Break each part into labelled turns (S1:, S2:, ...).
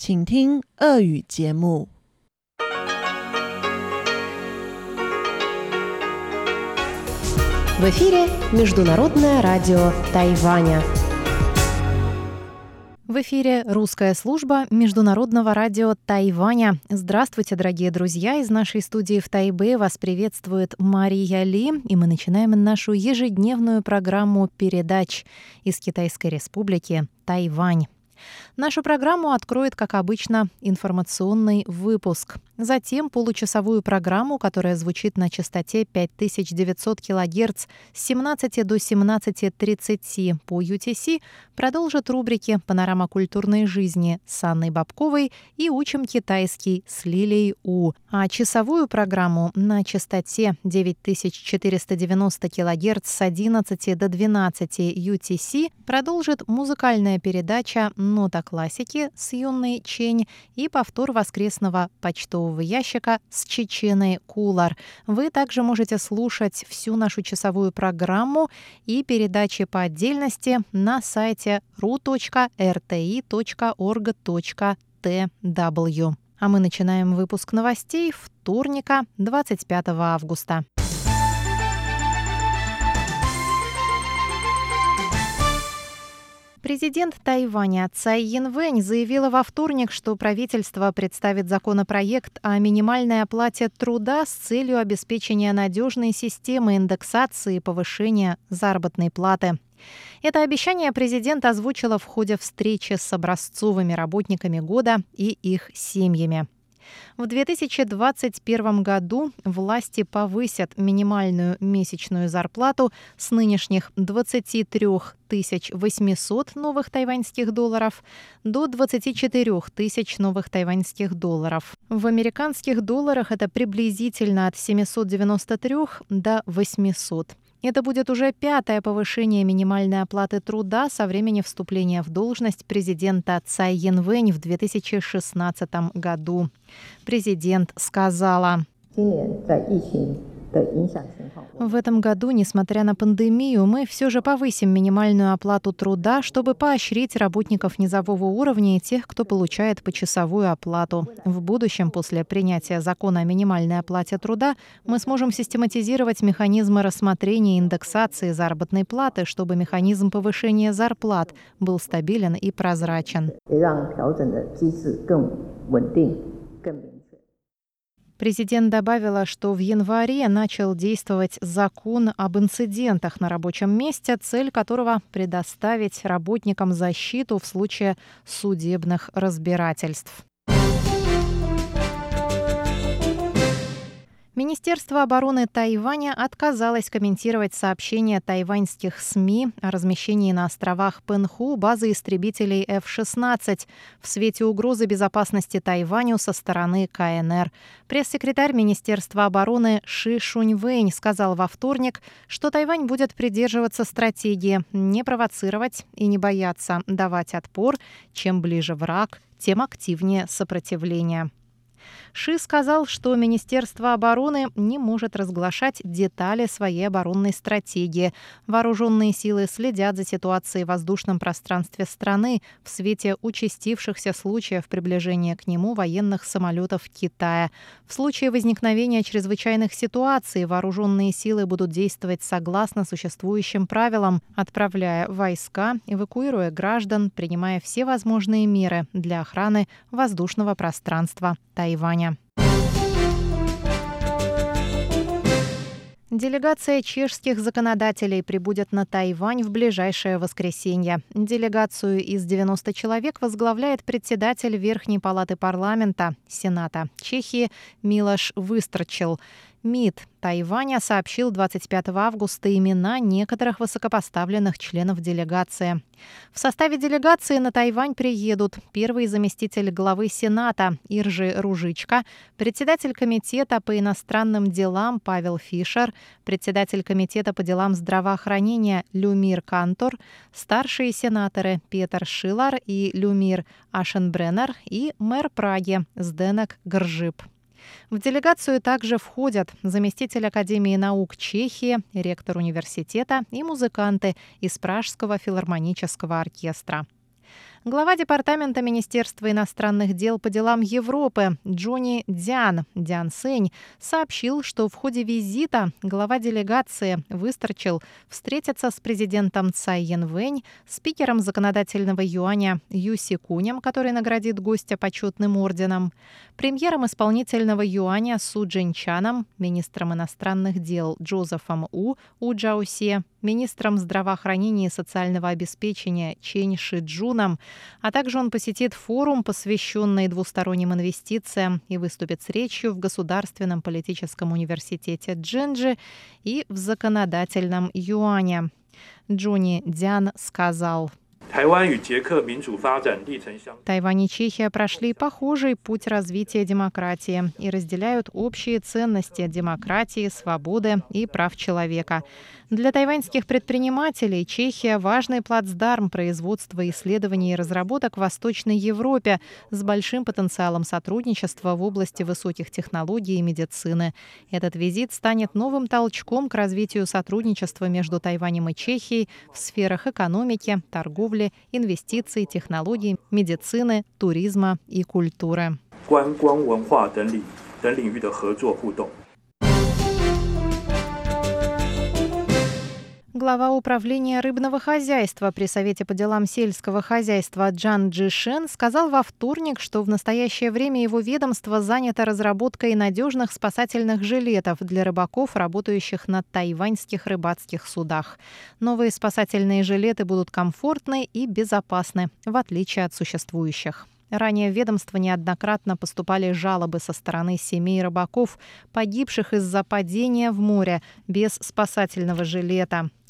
S1: 请听俄语节目。
S2: В эфире Международное радио Тайваня.
S3: В эфире русская служба Международного радио Тайваня. Здравствуйте, дорогие друзья! Из нашей студии в Тайбе вас приветствует Мария Ли, и мы начинаем нашу ежедневную программу передач из Китайской Республики Тайвань. Нашу программу откроет, как обычно, информационный выпуск. Затем получасовую программу, которая звучит на частоте 5900 кГц с 17 до 17.30 по UTC, продолжит рубрики «Панорама культурной жизни» с Анной Бабковой и «Учим китайский» с Лилией У. А часовую программу на частоте 9490 кГц с 11 до 12 UTC продолжит музыкальная передача «Нота классики» с юной Чень и повтор воскресного почтового почтового ящика с Чеченой Кулар. Вы также можете слушать всю нашу часовую программу и передачи по отдельности на сайте ru.rti.org.tw. А мы начинаем выпуск новостей вторника, 25 августа. Президент Тайваня Цай Янвэнь заявила во вторник, что правительство представит законопроект о минимальной оплате труда с целью обеспечения надежной системы индексации и повышения заработной платы. Это обещание президент озвучила в ходе встречи с образцовыми работниками года и их семьями. В 2021 году власти повысят минимальную месячную зарплату с нынешних 23 800 новых тайваньских долларов до 24 тысяч новых тайваньских долларов. В американских долларах это приблизительно от 793 до 800. Это будет уже пятое повышение минимальной оплаты труда со времени вступления в должность президента Цай Янвэнь в 2016 году. Президент сказала. В этом году, несмотря на пандемию, мы все же повысим минимальную оплату труда, чтобы поощрить работников низового уровня и тех, кто получает почасовую оплату. В будущем, после принятия закона о минимальной оплате труда, мы сможем систематизировать механизмы рассмотрения индексации заработной платы, чтобы механизм повышения зарплат был стабилен и прозрачен. Президент добавила, что в январе начал действовать закон об инцидентах на рабочем месте, цель которого – предоставить работникам защиту в случае судебных разбирательств. Министерство обороны Тайваня отказалось комментировать сообщения тайваньских СМИ о размещении на островах Пенху базы истребителей F-16 в свете угрозы безопасности Тайваню со стороны КНР. Пресс-секретарь Министерства обороны Ши Шуньвэнь сказал во вторник, что Тайвань будет придерживаться стратегии не провоцировать и не бояться давать отпор. Чем ближе враг, тем активнее сопротивление. Ши сказал, что Министерство обороны не может разглашать детали своей оборонной стратегии. Вооруженные силы следят за ситуацией в воздушном пространстве страны в свете участившихся случаев приближения к нему военных самолетов Китая. В случае возникновения чрезвычайных ситуаций вооруженные силы будут действовать согласно существующим правилам, отправляя войска, эвакуируя граждан, принимая все возможные меры для охраны воздушного пространства Тайваня. Делегация чешских законодателей прибудет на Тайвань в ближайшее воскресенье. Делегацию из 90 человек возглавляет председатель Верхней палаты парламента Сената Чехии Милош Выстрочил. МИД Тайваня сообщил 25 августа имена некоторых высокопоставленных членов делегации. В составе делегации на Тайвань приедут первый заместитель главы Сената Иржи Ружичка, председатель комитета по иностранным делам Павел Фишер, председатель комитета по делам здравоохранения Люмир Кантор, старшие сенаторы Петр Шилар и Люмир Ашенбреннер и мэр Праги Сденек Гржип. В делегацию также входят заместитель Академии наук Чехии, ректор университета и музыканты из Пражского филармонического оркестра. Глава Департамента Министерства иностранных дел по делам Европы Джонни Диан, Диан Сень, сообщил, что в ходе визита глава делегации Выстрочил встретиться с президентом Цай Янвэнь, спикером законодательного юаня Юси Кунем, который наградит гостя почетным орденом, премьером исполнительного юаня Су Джинчаном, министром иностранных дел Джозефом У У Джаусе, министром здравоохранения и социального обеспечения Чень Шиджуном, а также он посетит форум, посвященный двусторонним инвестициям и выступит с речью в Государственном политическом университете Джинджи и в законодательном юане. Джуни Дян сказал – Тайвань и Чехия прошли похожий путь развития демократии и разделяют общие ценности демократии, свободы и прав человека. Для тайваньских предпринимателей Чехия – важный плацдарм производства исследований и разработок в Восточной Европе с большим потенциалом сотрудничества в области высоких технологий и медицины. Этот визит станет новым толчком к развитию сотрудничества между Тайванем и Чехией в сферах экономики, торговли, инвестиций, технологий, медицины, туризма и культуры. 观光文化等领等领域的合作互动。 Глава управления рыбного хозяйства при Совете по делам сельского хозяйства Джан Джишен сказал во вторник, что в настоящее время его ведомство занято разработкой надежных спасательных жилетов для рыбаков, работающих на тайваньских рыбацких судах. Новые спасательные жилеты будут комфортны и безопасны, в отличие от существующих. Ранее в ведомство неоднократно поступали жалобы со стороны семей рыбаков, погибших из-за падения в море без спасательного жилета.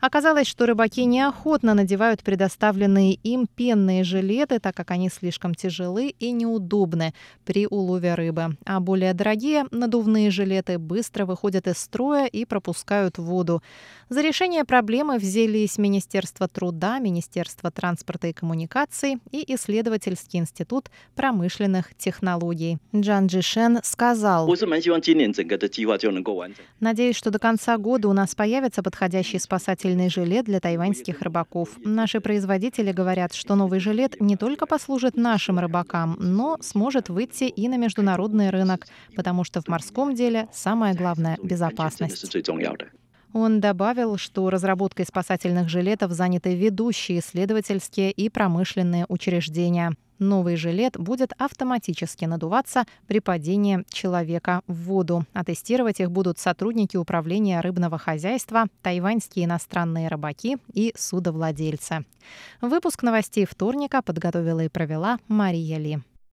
S3: Оказалось, что рыбаки неохотно надевают предоставленные им пенные жилеты, так как они слишком тяжелы и неудобны при улове рыбы. А более дорогие надувные жилеты быстро выходят из строя и пропускают воду. За решение проблемы взялись Министерство труда, Министерство транспорта и коммуникаций и Исследовательский институт промышленных технологий. Джан Джишен сказал, «Надеюсь, что до конца года у нас появится подходящий спасательный спасательный жилет для тайваньских рыбаков. Наши производители говорят, что новый жилет не только послужит нашим рыбакам, но сможет выйти и на международный рынок, потому что в морском деле самое главное — безопасность. Он добавил, что разработкой спасательных жилетов заняты ведущие исследовательские и промышленные учреждения. Новый жилет будет автоматически надуваться при падении человека в воду. А тестировать их будут сотрудники управления рыбного хозяйства, тайваньские иностранные рыбаки и судовладельцы. Выпуск новостей вторника подготовила и провела Мария Ли.